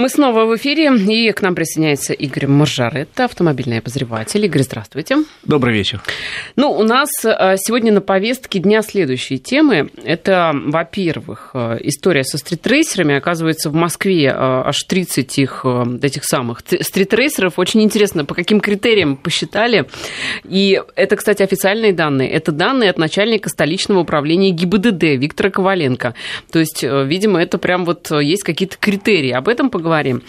Мы снова в эфире, и к нам присоединяется Игорь Маржаретта, автомобильный обозреватель. Игорь, здравствуйте. Добрый вечер. Ну, у нас э, сегодня на повестке дня следующие темы. Это, во-первых, э, история со стритрейсерами. Оказывается, в Москве э, аж 30 их, этих самых стритрейсеров. Очень интересно, по каким критериям посчитали. И это, кстати, официальные данные. Это данные от начальника столичного управления ГИБДД Виктора Коваленко. То есть, видимо, это прям вот есть какие-то критерии. Об этом поговорим поговорим.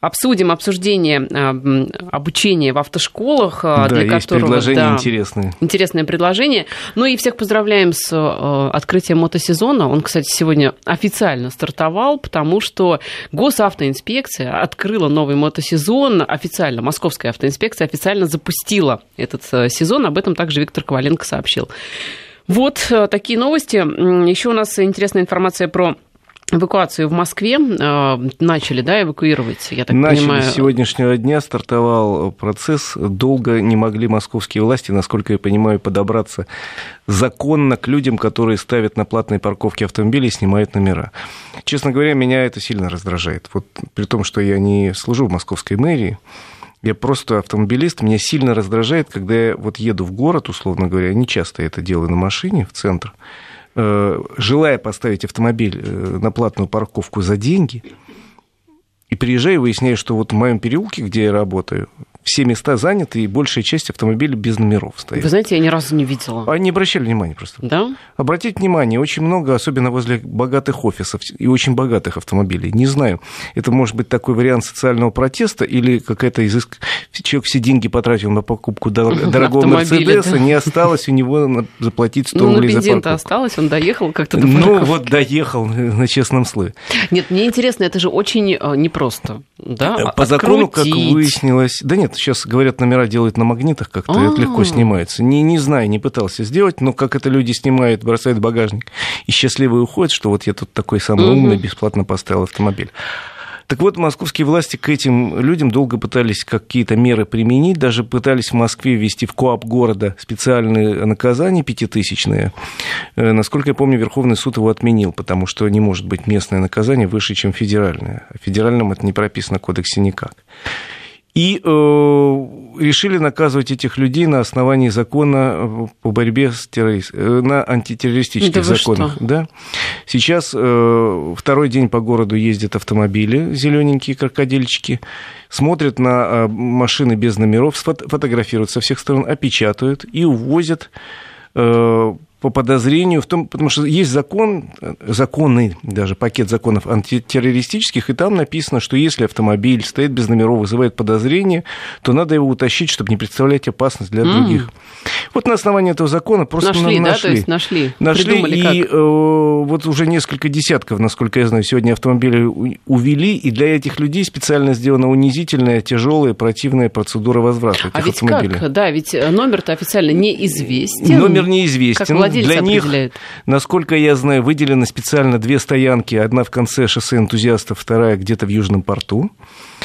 Обсудим обсуждение а, обучения в автошколах, а, да, для есть которого... предложения да, интересные. Интересное предложение. Ну и всех поздравляем с а, открытием мотосезона. Он, кстати, сегодня официально стартовал, потому что госавтоинспекция открыла новый мотосезон. Официально, Московская автоинспекция официально запустила этот сезон. Об этом также Виктор Коваленко сообщил. Вот такие новости. Еще у нас интересная информация про Эвакуацию в Москве э, начали, да, эвакуировать, я так начали понимаю? с сегодняшнего дня стартовал процесс. Долго не могли московские власти, насколько я понимаю, подобраться законно к людям, которые ставят на платные парковки автомобилей и снимают номера. Честно говоря, меня это сильно раздражает. Вот при том, что я не служу в московской мэрии, я просто автомобилист, меня сильно раздражает, когда я вот еду в город, условно говоря, не часто это делаю на машине в центр, желая поставить автомобиль э, на платную парковку за деньги, и приезжаю выясняю, что вот в моем переулке, где я работаю, все места заняты, и большая часть автомобилей без номеров стоит. Вы знаете, я ни разу не видела. Они не обращали внимания просто. Да? Обратите внимание, очень много, особенно возле богатых офисов и очень богатых автомобилей. Не знаю, это может быть такой вариант социального протеста или какая-то изыск... Человек все деньги потратил на покупку дорогого Мерседеса, да. не осталось у него заплатить 100 ну, рублей за парковку. осталось, он доехал как-то до Ну, вот доехал на честном слове. Нет, мне интересно, это же очень э, непросто. Да? По закону, как выяснилось... Да нет, сейчас, говорят, номера делают на магнитах, как-то это легко снимается. Не, не знаю, не пытался сделать, но как это люди снимают, бросают в багажник и счастливые уходят, что вот я тут такой самый умный, бесплатно поставил автомобиль. Так вот, московские власти к этим людям долго пытались какие-то меры применить, даже пытались в Москве ввести в КОАП города специальные наказания пятитысячные. Э, насколько я помню, Верховный суд его отменил, потому что не может быть местное наказание выше, чем федеральное. А федеральном это не прописано в кодексе никак. И э, решили наказывать этих людей на основании закона э, по борьбе с терроризмом, э, на антитеррористических да законах. Да? Сейчас э, второй день по городу ездят автомобили, зелененькие крокодильчики, смотрят на э, машины без номеров, фотографируют со всех сторон, опечатают и увозят по подозрению в том, потому что есть закон, законы, даже пакет законов антитеррористических, и там написано, что если автомобиль стоит без номеров, вызывает подозрение, то надо его утащить, чтобы не представлять опасность для mm. других. Вот на основании этого закона просто нашли, нашли. да, то есть нашли, нашли и как? Э, вот уже несколько десятков, насколько я знаю, сегодня автомобили увели, и для этих людей специально сделана унизительная, тяжелая, противная процедура возврата этих а ведь автомобилей. Как? Да, ведь номер-то официально неизвестен. Номер неизвестен. Как для них, насколько я знаю, выделены специально две стоянки. Одна в конце шоссе энтузиастов, вторая где-то в Южном порту.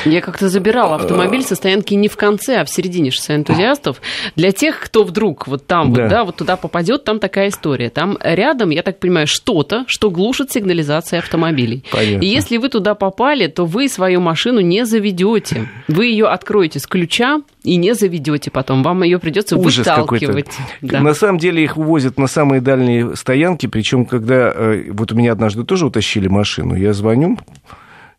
Я как-то забирала автомобиль со стоянки не в конце, а в середине шоссе энтузиастов. Для тех, кто вдруг вот там да. вот, да, вот туда попадет, там такая история. Там рядом, я так понимаю, что-то, что глушит сигнализация автомобилей. Понятно. И если вы туда попали, то вы свою машину не заведете. Вы ее откроете с ключа и не заведете потом. Вам ее придется Ужас выталкивать. Да. На самом деле их увозят на самые дальние стоянки, причем когда э, вот у меня однажды тоже утащили машину, я звоню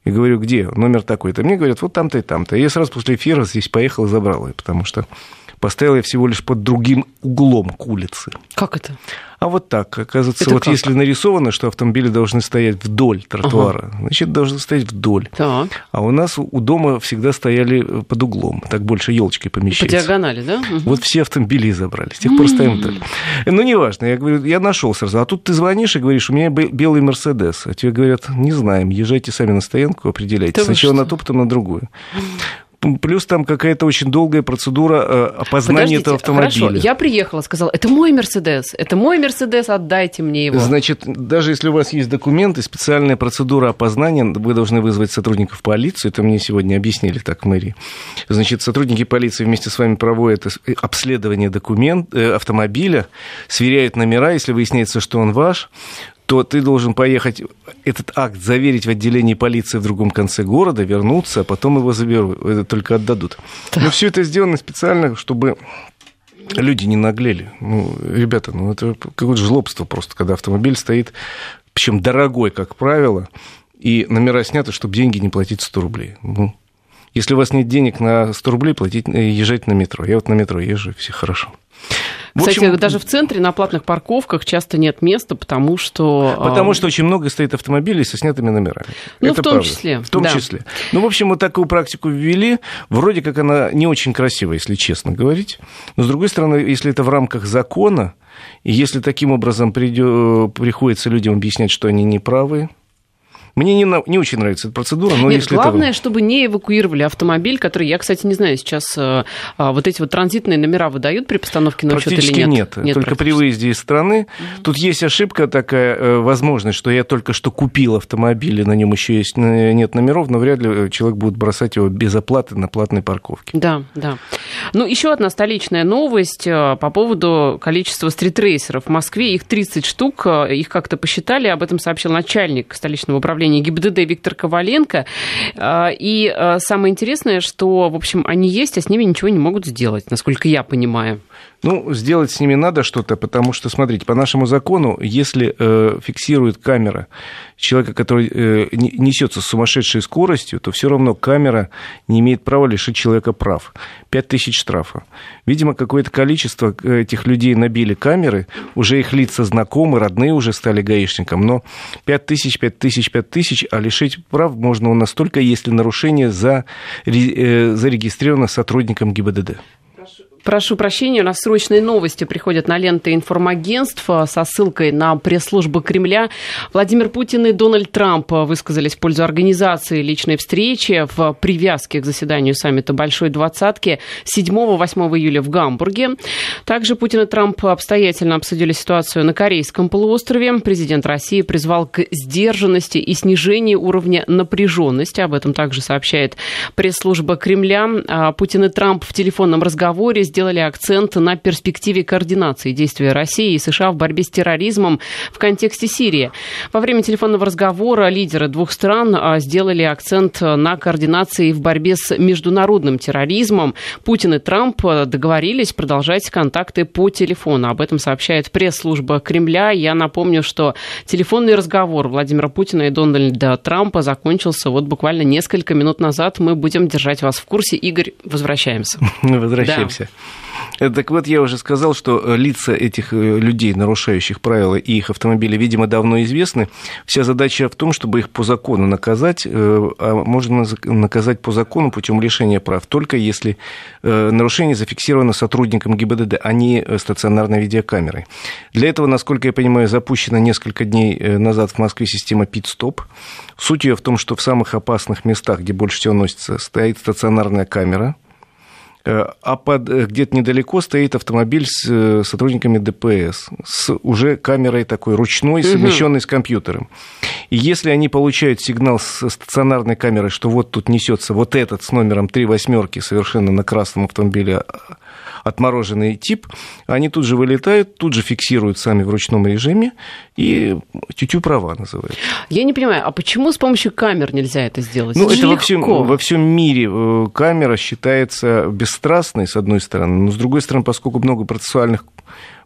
и говорю, где? Номер такой-то. Мне говорят, вот там-то и там-то. Я сразу после эфира здесь поехал и забрал ее, потому что поставил я всего лишь под другим углом к улице. Как это? А вот так, оказывается, это вот как? если нарисовано, что автомобили должны стоять вдоль тротуара, ага. значит, должны стоять вдоль. Так. А у нас у дома всегда стояли э, под углом, так больше елочкой помещается. По диагонали, да? Угу. Вот все автомобили забрали, с тех пор стоим так. Ну, неважно, я говорю, я нашел сразу. А тут ты звонишь и говоришь, у меня белый Мерседес. А тебе говорят, не знаем, езжайте сами на стоянку, определяйте. Сначала на ту, потом на другую плюс там какая-то очень долгая процедура э, опознания этого автомобиля. Хорошо, я приехала, сказала, это мой Мерседес, это мой Мерседес, отдайте мне его. Значит, даже если у вас есть документы, специальная процедура опознания, вы должны вызвать сотрудников полиции, это мне сегодня объяснили так в мэрии. Значит, сотрудники полиции вместе с вами проводят обследование документ, э, автомобиля, сверяют номера, если выясняется, что он ваш, то ты должен поехать, этот акт заверить в отделении полиции в другом конце города, вернуться, а потом его заберут, это только отдадут. Но все это сделано специально, чтобы люди не наглели. Ну, ребята, ну это какое-то жлобство просто, когда автомобиль стоит, причем дорогой, как правило, и номера сняты, чтобы деньги не платить 100 рублей. Ну, если у вас нет денег на 100 рублей, платить, э, езжать на метро. Я вот на метро езжу, все хорошо. В Кстати, общем, даже в центре на платных парковках часто нет места, потому что... А, потому что очень много стоит автомобилей со снятыми номерами. Ну, Это в том правда. числе. В том да. числе. Ну, в общем, вот такую практику ввели. Вроде как она не очень красивая, если честно говорить. Но, с другой стороны, если это в рамках закона, и если таким образом придё... приходится людям объяснять, что они неправы, мне не, не очень нравится эта процедура, но Нет, если главное, это... чтобы не эвакуировали автомобиль, который, я, кстати, не знаю, сейчас а, вот эти вот транзитные номера выдают при постановке на учет или нет? нет, нет только при выезде из страны. Угу. Тут есть ошибка такая, э, возможность, что я только что купил автомобиль, и на нем еще есть, нет номеров, но вряд ли человек будет бросать его без оплаты на платной парковке. Да, да. Ну, еще одна столичная новость по поводу количества стритрейсеров в Москве. Их 30 штук, их как-то посчитали, об этом сообщил начальник столичного управления управления ГИБДД Виктор Коваленко. А, и а, самое интересное, что, в общем, они есть, а с ними ничего не могут сделать, насколько я понимаю. Ну, сделать с ними надо что-то, потому что, смотрите, по нашему закону, если э, фиксирует камера человека, который э, несется с сумасшедшей скоростью, то все равно камера не имеет права лишить человека прав. 5 тысяч штрафа. Видимо, какое-то количество э, этих людей набили камеры, уже их лица знакомы, родные уже стали гаишником, но 5 тысяч, 5 тысяч, 5 тысяч, а лишить прав можно у нас только, если нарушение э, зарегистрировано сотрудником ГИБДД. Прошу прощения, у нас срочные новости приходят на ленты информагентств со ссылкой на пресс-службу Кремля. Владимир Путин и Дональд Трамп высказались в пользу организации личной встречи в привязке к заседанию саммита Большой Двадцатки 7-8 июля в Гамбурге. Также Путин и Трамп обстоятельно обсудили ситуацию на Корейском полуострове. Президент России призвал к сдержанности и снижению уровня напряженности. Об этом также сообщает пресс-служба Кремля. А Путин и Трамп в телефонном разговоре сделали акцент на перспективе координации действий России и США в борьбе с терроризмом в контексте Сирии. Во время телефонного разговора лидеры двух стран а, сделали акцент на координации в борьбе с международным терроризмом. Путин и Трамп договорились продолжать контакты по телефону. Об этом сообщает пресс-служба Кремля. Я напомню, что телефонный разговор Владимира Путина и Дональда Трампа закончился вот буквально несколько минут назад. Мы будем держать вас в курсе. Игорь, возвращаемся. Возвращаемся. Да. Э, так вот, я уже сказал, что э, лица этих э, людей, нарушающих правила и их автомобили, видимо, давно известны. Вся задача в том, чтобы их по закону наказать, а можно наказать по закону путем лишения прав, только если нарушение зафиксировано сотрудником ГИБДД, а не стационарной видеокамерой. Для этого, насколько я понимаю, запущена несколько дней назад в Москве система пит-стоп. Суть ее в том, что в самых опасных местах, где больше всего носится, стоит стационарная камера – а под, э, где-то недалеко стоит автомобиль с э, сотрудниками ДПС, с уже камерой такой ручной, совмещенной угу. с компьютером. И если они получают сигнал с стационарной камеры, что вот тут несется вот этот с номером три восьмерки совершенно на красном автомобиле а, отмороженный тип, они тут же вылетают, тут же фиксируют сами в ручном режиме, и тютю права называют. Я не понимаю, а почему с помощью камер нельзя это сделать? Ну, это, это во всем, во всем мире э, камера считается бесстрастной, с одной стороны, но с другой стороны, поскольку много процессуальных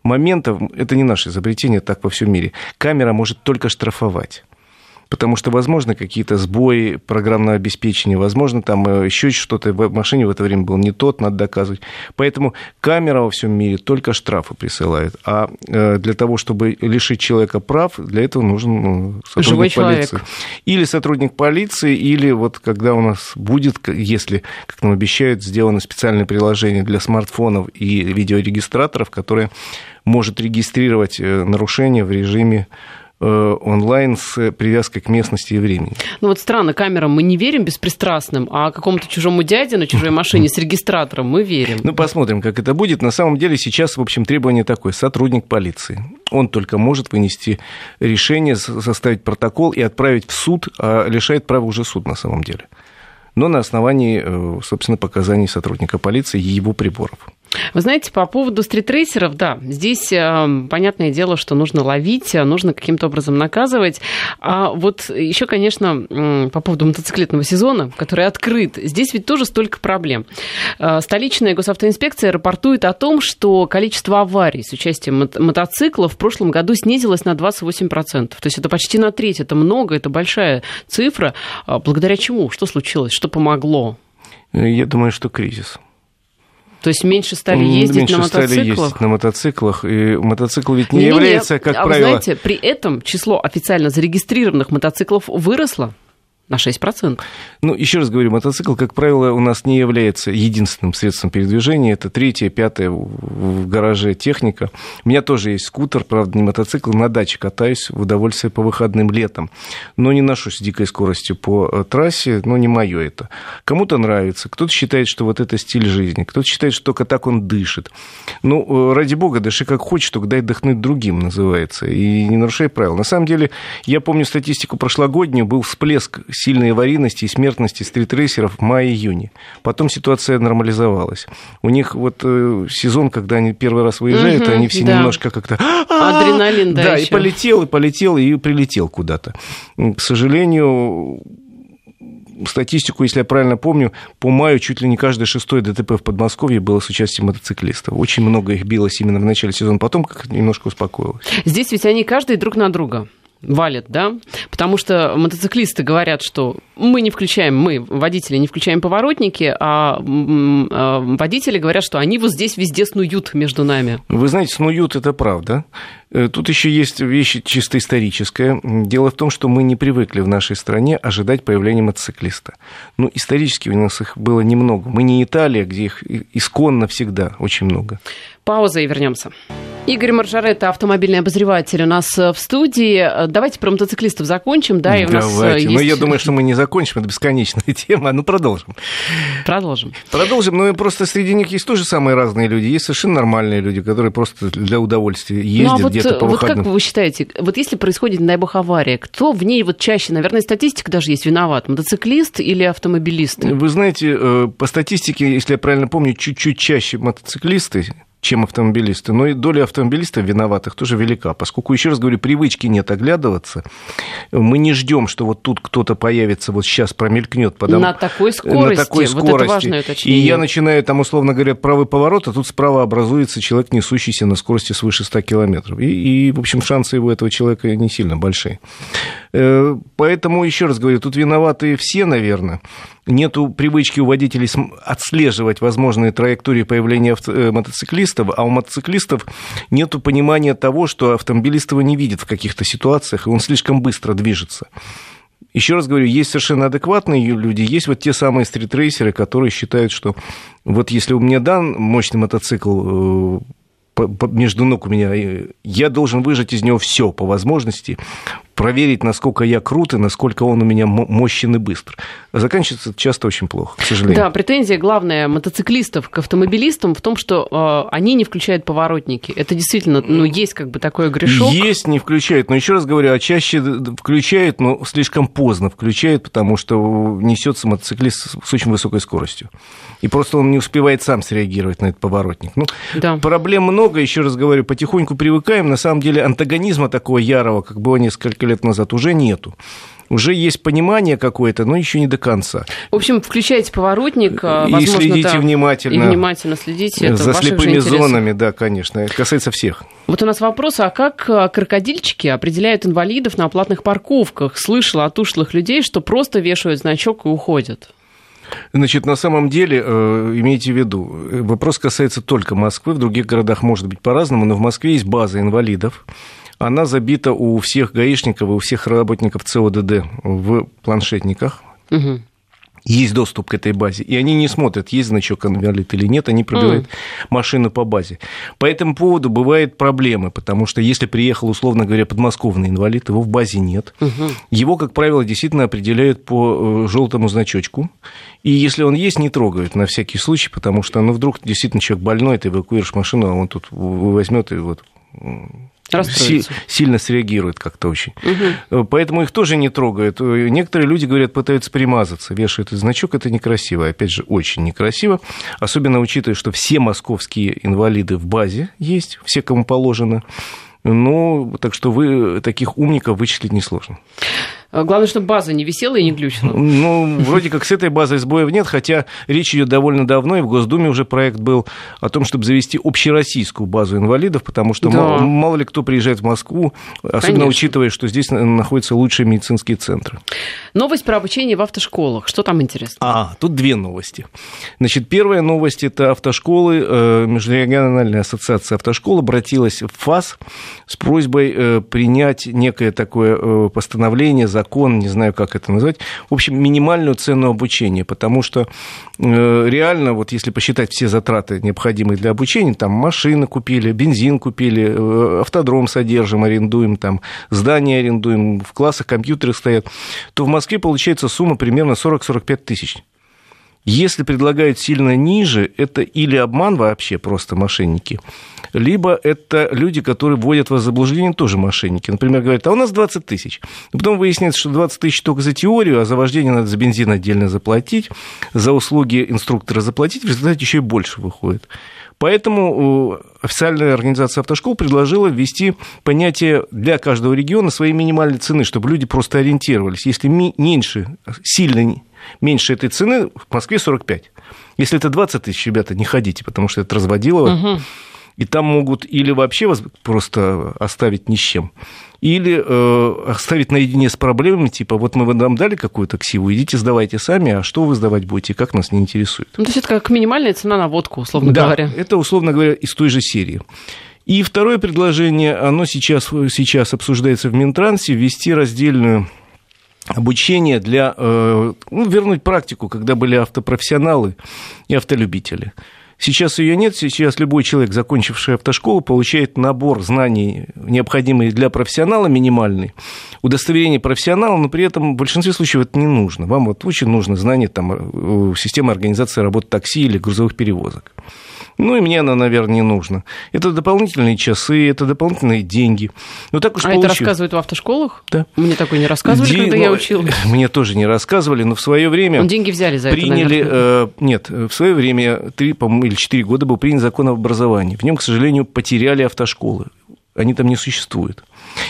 моментов, это не наше изобретение, так во всем мире, камера может только штрафовать потому что, возможно, какие-то сбои программного обеспечения, возможно, там э, еще что-то в машине в это время был не тот, надо доказывать. Поэтому камера во всем мире только штрафы присылает. А э, для того, чтобы лишить человека прав, для этого нужен ну, сотрудник Живой полиции. Человек. Или сотрудник полиции, или вот когда у нас будет, если, как нам обещают, сделано специальное приложение для смартфонов и видеорегистраторов, которое может регистрировать э, нарушения в режиме онлайн с привязкой к местности и времени. Ну вот странно, камерам мы не верим беспристрастным, а какому-то чужому дяде на чужой машине с регистратором мы верим. Ну посмотрим, как это будет. На самом деле сейчас, в общем, требование такое. Сотрудник полиции. Он только может вынести решение, составить протокол и отправить в суд, а лишает права уже суд на самом деле но на основании, э, собственно, показаний сотрудника полиции и его приборов. Вы знаете, по поводу стритрейсеров, да, здесь э, понятное дело, что нужно ловить, а нужно каким-то образом наказывать. А вот еще, конечно, э, по поводу мотоциклетного сезона, который открыт, здесь ведь тоже столько проблем. Э, столичная госавтоинспекция рапортует о том, что количество аварий с участием мото- мотоциклов в прошлом году снизилось на 28%. То есть это почти на треть, это много, это большая цифра. А благодаря чему? Что случилось? Что помогло? Я думаю, что кризис. То есть меньше стали ездить меньше на стали мотоциклах? ездить на мотоциклах. И мотоцикл ведь не, Не-не-не, является, как а вы правило... знаете, при этом число официально зарегистрированных мотоциклов выросло на 6%. Ну, еще раз говорю, мотоцикл, как правило, у нас не является единственным средством передвижения. Это третье, пятое в гараже техника. У меня тоже есть скутер, правда, не мотоцикл. На даче катаюсь в удовольствие по выходным летом. Но не ношусь с дикой скоростью по э, трассе, но не мое это. Кому-то нравится, кто-то считает, что вот это стиль жизни, кто-то считает, что только так он дышит. Ну, э, ради бога, дыши как хочешь, только дай дыхнуть другим, называется. И не нарушай правил. На самом деле, я помню статистику прошлогоднюю, был всплеск сильной аварийности и смертности стритрейсеров в мае-июне. Потом ситуация нормализовалась. У них вот э, сезон, когда они первый раз выезжают, Мгм, они все да. немножко как-то... Адреналин, да, Да, и ещё. полетел, и полетел, и прилетел куда-то. К сожалению, статистику, если я правильно помню, по маю чуть ли не каждое шестое ДТП в Подмосковье было с участием мотоциклистов. Очень много их билось именно в начале сезона, потом как немножко успокоилось. Здесь ведь они каждый друг на друга валят, да? Потому что мотоциклисты говорят, что мы не включаем, мы, водители, не включаем поворотники, а а водители говорят, что они вот здесь везде снуют между нами. Вы знаете, снуют это правда. Э, Тут еще есть вещь чисто историческая. Дело в том, что мы не привыкли в нашей стране ожидать появления мотоциклиста. Ну, исторически у нас их было немного. Мы не Италия, где их исконно всегда очень много. Пауза и вернемся. Игорь Маржаретта, автомобильный обозреватель у нас э, в студии. Давайте про мотоциклистов закончим, да, и у нас э, Давайте. есть... Но я думаю, что мы не закончим, это бесконечная тема. Ну, продолжим. Продолжим. Продолжим, но просто среди них есть тоже самые разные люди. Есть совершенно нормальные люди, которые просто для удовольствия ездят ну, а вот, где-то по вот выходным. как вы считаете, вот если происходит, не дай бог, авария, кто в ней вот чаще, наверное, статистика даже есть, виноват? Мотоциклист или автомобилист? Вы знаете, э, по статистике, если я правильно помню, чуть-чуть чаще мотоциклисты, чем автомобилисты. Но и доля автомобилистов виноватых тоже велика, поскольку, еще раз говорю, привычки нет оглядываться. Мы не ждем, что вот тут кто-то появится, вот сейчас промелькнет. Потому... На такой скорости. На такой Вот скорости. это важное И уточнение. я начинаю, там, условно говоря, правый поворот, а тут справа образуется человек, несущийся на скорости свыше 100 километров. И, и, в общем, шансы у этого человека не сильно большие. Э, Поэтому, еще раз говорю, тут виноваты все, наверное. Нету привычки у водителей отслеживать возможные траектории появления э, мотоциклистов, а у мотоциклистов нету понимания того, что автомобилист его не видит в каких-то ситуациях, и он слишком быстро движется. Еще раз говорю, есть совершенно адекватные люди, есть вот те самые стритрейсеры, которые считают, что вот если у меня дан мощный мотоцикл, э, между ног у меня, э, я должен выжать из него все по возможности, проверить, насколько я крут и насколько он у меня мо- мощен и быстр. А заканчивается часто очень плохо, к сожалению. Да, претензия главная мотоциклистов к автомобилистам в том, что э, они не включают поворотники. Это действительно, ну, есть как бы такой грешок. Есть, не включают. Но еще раз говорю, а чаще включают, но слишком поздно включают, потому что несется мотоциклист с очень высокой скоростью. И просто он не успевает сам среагировать на этот поворотник. Ну, Да. проблем много, еще раз говорю, потихоньку привыкаем. На самом деле антагонизма такого ярого, как было несколько лет назад, уже нету. Уже есть понимание какое-то, но еще не до конца. В общем, включайте поворотник, И возможно, следите да, внимательно. И внимательно следите. Это За слепыми зонами, да, конечно. Это касается всех. Вот у нас вопрос, а как э, крокодильчики определяют инвалидов на платных парковках? Слышала от ушлых людей, что просто вешают значок и уходят. Значит, на самом деле, э, имейте в виду, вопрос касается только Москвы, в других городах может быть по-разному, но в Москве есть база инвалидов. Она забита у всех гаишников и у всех работников ЦОДД в планшетниках. Мгм. Есть доступ к этой базе, и они не смотрят, есть значок инвалид или нет, они пробивают машину по базе. По этому поводу бывают проблемы, потому что если приехал, условно говоря, подмосковный инвалид, его в базе нет. Мгм. Его, как правило, действительно определяют по желтому значочку. И если он есть, не трогают на всякий случай, потому что, ну, вдруг действительно человек больной, ты эвакуируешь машину, а он тут возьмет и вот си- сильно среагирует как-то очень. Угу. Поэтому их тоже не трогают. Некоторые люди, говорят, пытаются примазаться, вешают этот значок, это некрасиво. Опять же, очень некрасиво. Особенно учитывая, что все московские инвалиды в базе есть, все, кому положено. Ну, так что вы таких умников вычислить несложно. А главное, чтобы база не висела и не глючила. Ну, вроде как с этой базой сбоев нет, хотя речь идет довольно давно, и в Госдуме уже проект был о том, чтобы завести общероссийскую базу инвалидов, потому что да. мало, мало ли кто приезжает в Москву, особенно Конечно. учитывая, что здесь находятся лучшие медицинские центры. Новость про обучение в автошколах. Что там интересно? А, тут две новости. Значит, первая новость – это автошколы. Э, Межрегиональная ассоциация автошкол обратилась в ФАС с просьбой э, принять некое такое э, постановление, закон, не знаю, как это назвать, в общем, минимальную цену обучения, потому что э, реально, вот если посчитать все затраты, необходимые для обучения, там машины купили, бензин купили, э, автодром содержим, арендуем, там здания арендуем, в классах компьютеры стоят, то в Москве получается сумма примерно 40-45 тысяч. Если предлагают сильно ниже, это или обман вообще, просто мошенники, либо это люди, которые вводят вас в заблуждение, тоже мошенники. Например, говорят, а у нас 20 тысяч. Потом выясняется, что 20 тысяч только за теорию, а за вождение надо за бензин отдельно заплатить, за услуги инструктора заплатить, в результате еще и больше выходит. Поэтому э, официальная организация автошкол предложила ввести понятие для каждого региона своей минимальной цены, чтобы люди просто ориентировались. Если меньше, сильно меньше этой цены, в Москве 45. Если это 20 тысяч, ребята, не ходите, потому что это разводилово. Угу. И там могут или вообще вас просто оставить ни с чем, или э, оставить наедине с проблемами, типа, вот мы вам дали какую-то ксиву, идите сдавайте сами, а что вы сдавать будете, как нас не интересует. Ну, то есть это как минимальная цена на водку, условно да, говоря. это, условно говоря, из той же серии. И второе предложение, оно сейчас, сейчас обсуждается в Минтрансе, ввести раздельную обучение для, э, ну, вернуть практику, когда были автопрофессионалы и автолюбители. Сейчас ее нет, сейчас любой человек, закончивший автошколу, получает набор знаний, необходимый для профессионала, минимальный, удостоверение профессионала, но при этом в большинстве случаев это не нужно. Вам вот очень нужно знание там, э, системы организации работы такси или грузовых перевозок. Ну, и мне она, наверное, не нужна. Это дополнительные часы, это дополнительные деньги. Ну, так уж а получилось. это рассказывают в автошколах? Да. Мне такое не рассказывали, Ди... когда ну, я училась. Мне тоже не рассказывали, но в свое время... Ну, деньги взяли за приняли, это, э, Нет, в свое время, три, по-моему, или четыре года был принят закон об образовании. В нем, к сожалению, потеряли автошколы. Они там не существуют.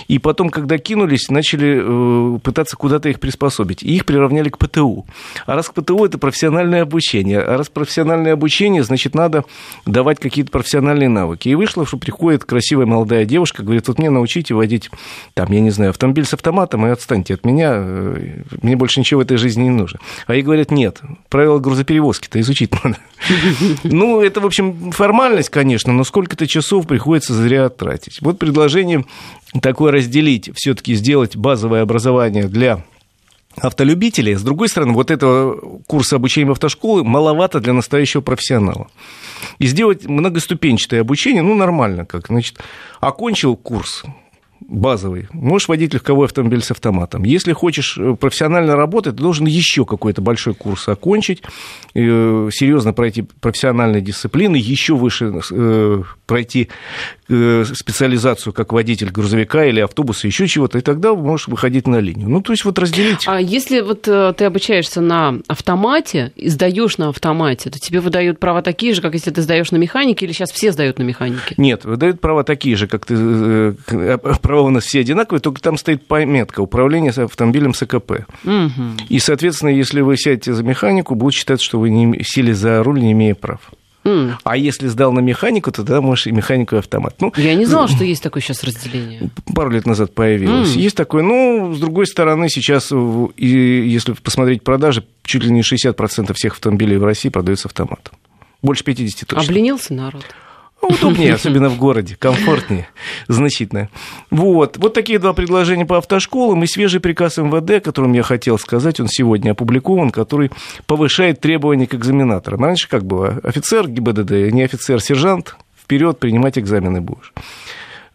И потом, когда кинулись, начали э, пытаться куда-то их приспособить. И их приравняли к ПТУ. А раз к ПТУ это профессиональное обучение. А раз профессиональное обучение, значит, надо давать какие-то профессиональные навыки. И вышло, что приходит красивая молодая девушка, говорит, вот мне научите водить, там, я не знаю, автомобиль с автоматом, и отстаньте от меня, э, мне больше ничего в этой жизни не нужно. А ей говорят, нет, правила грузоперевозки-то изучить надо. Ну, это, в общем, формальность, конечно, но сколько-то часов приходится зря тратить. Вот предложение такое разделить, все-таки сделать базовое образование для автолюбителей. С другой стороны, вот этого курса обучения в автошколы маловато для настоящего профессионала. И сделать многоступенчатое обучение, ну, нормально как. Значит, окончил курс, базовый. Можешь водить легковой автомобиль с автоматом. Если хочешь э, профессионально работать, ты должен еще какой-то большой курс окончить, э, серьезно пройти профессиональные дисциплины, еще выше э, пройти специализацию как водитель грузовика или автобуса, еще чего-то, и тогда можешь выходить на линию. Ну, то есть вот разделить. А если вот ты обучаешься на автомате и сдаешь на автомате, то тебе выдают права такие же, как если ты сдаешь на механике, или сейчас все сдают на механике? Нет, выдают права такие же, как ты права нас все одинаковые, только там стоит пометка управление автомобилем с АКП. Угу. И, соответственно, если вы сядете за механику, будут считать, что вы не сели за руль, не имея прав. Mm. А если сдал на механику, то тогда можешь и механику, и автомат. Ну, Я не знала, что есть такое сейчас разделение. Пару лет назад появилось. Mm. Есть такое. Ну, с другой стороны, сейчас, и если посмотреть продажи, чуть ли не 60% всех автомобилей в России продаются автоматом. Больше 50 точно. Обленился народ. Удобнее, особенно в городе, комфортнее значительно. Вот. вот такие два предложения по автошколам и свежий приказ МВД, о котором я хотел сказать, он сегодня опубликован, который повышает требования к экзаменаторам. Раньше как было? Офицер ГИБДД, не офицер, сержант, вперед принимать экзамены будешь.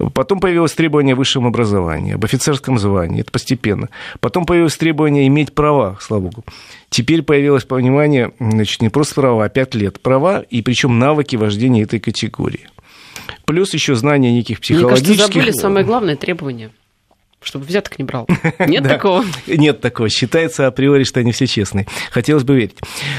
Потом появилось требование о высшем образовании, об офицерском звании. Это постепенно. Потом появилось требование иметь права, слава богу. Теперь появилось понимание, значит, не просто права, а 5 лет права, и причем навыки вождения этой категории. плюс еще знание неких психологических... Мне кажется, забыли самое главное требование чтобы взяток не брал. Нет такого? Нет такого. Считается априори, что они все честные. Хотелось бы верить.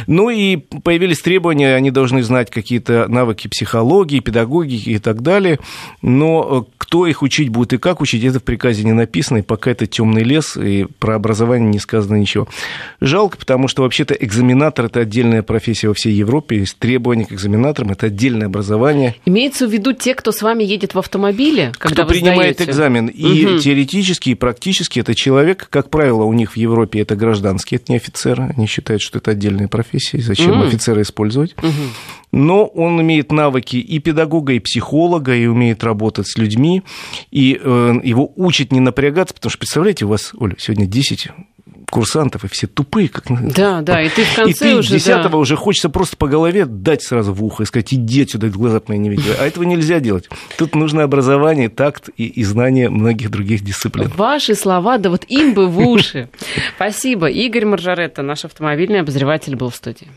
Ну и появились требования, они должны знать какие-то навыки психологии, педагогики и так далее. Но э, кто их учить будет и как учить, это в приказе не написано, и пока это темный лес, и про образование не сказано ничего. Жалко, потому что вообще-то экзаменатор – это отдельная профессия во всей Европе, есть требования к экзаменаторам, это отдельное образование. Имеется в виду те, кто с вами едет в автомобиле, когда кто принимает сдаете? экзамен, и угу. теоретически теоретически и практически это человек, как правило, у них в Европе это гражданские, это не офицеры. Они считают, что это отдельная профессия, и зачем mm. офицера использовать. Mm-hmm. Но он имеет навыки и педагога, и психолога, и умеет работать с людьми, и э, его учат не напрягаться, потому что, представляете, у вас, Оля, сегодня 10 курсантов, и все тупые. Как... Да, да, и ты в конце и ты уже... десятого да. уже хочется просто по голове дать сразу в ухо и сказать, иди отсюда, глаза мои не видели. А этого нельзя делать. Тут нужно образование, такт и, и знание многих других дисциплин. Ваши слова, да вот им бы в уши. Спасибо. Игорь Маржаретта, наш автомобильный обозреватель, был в студии.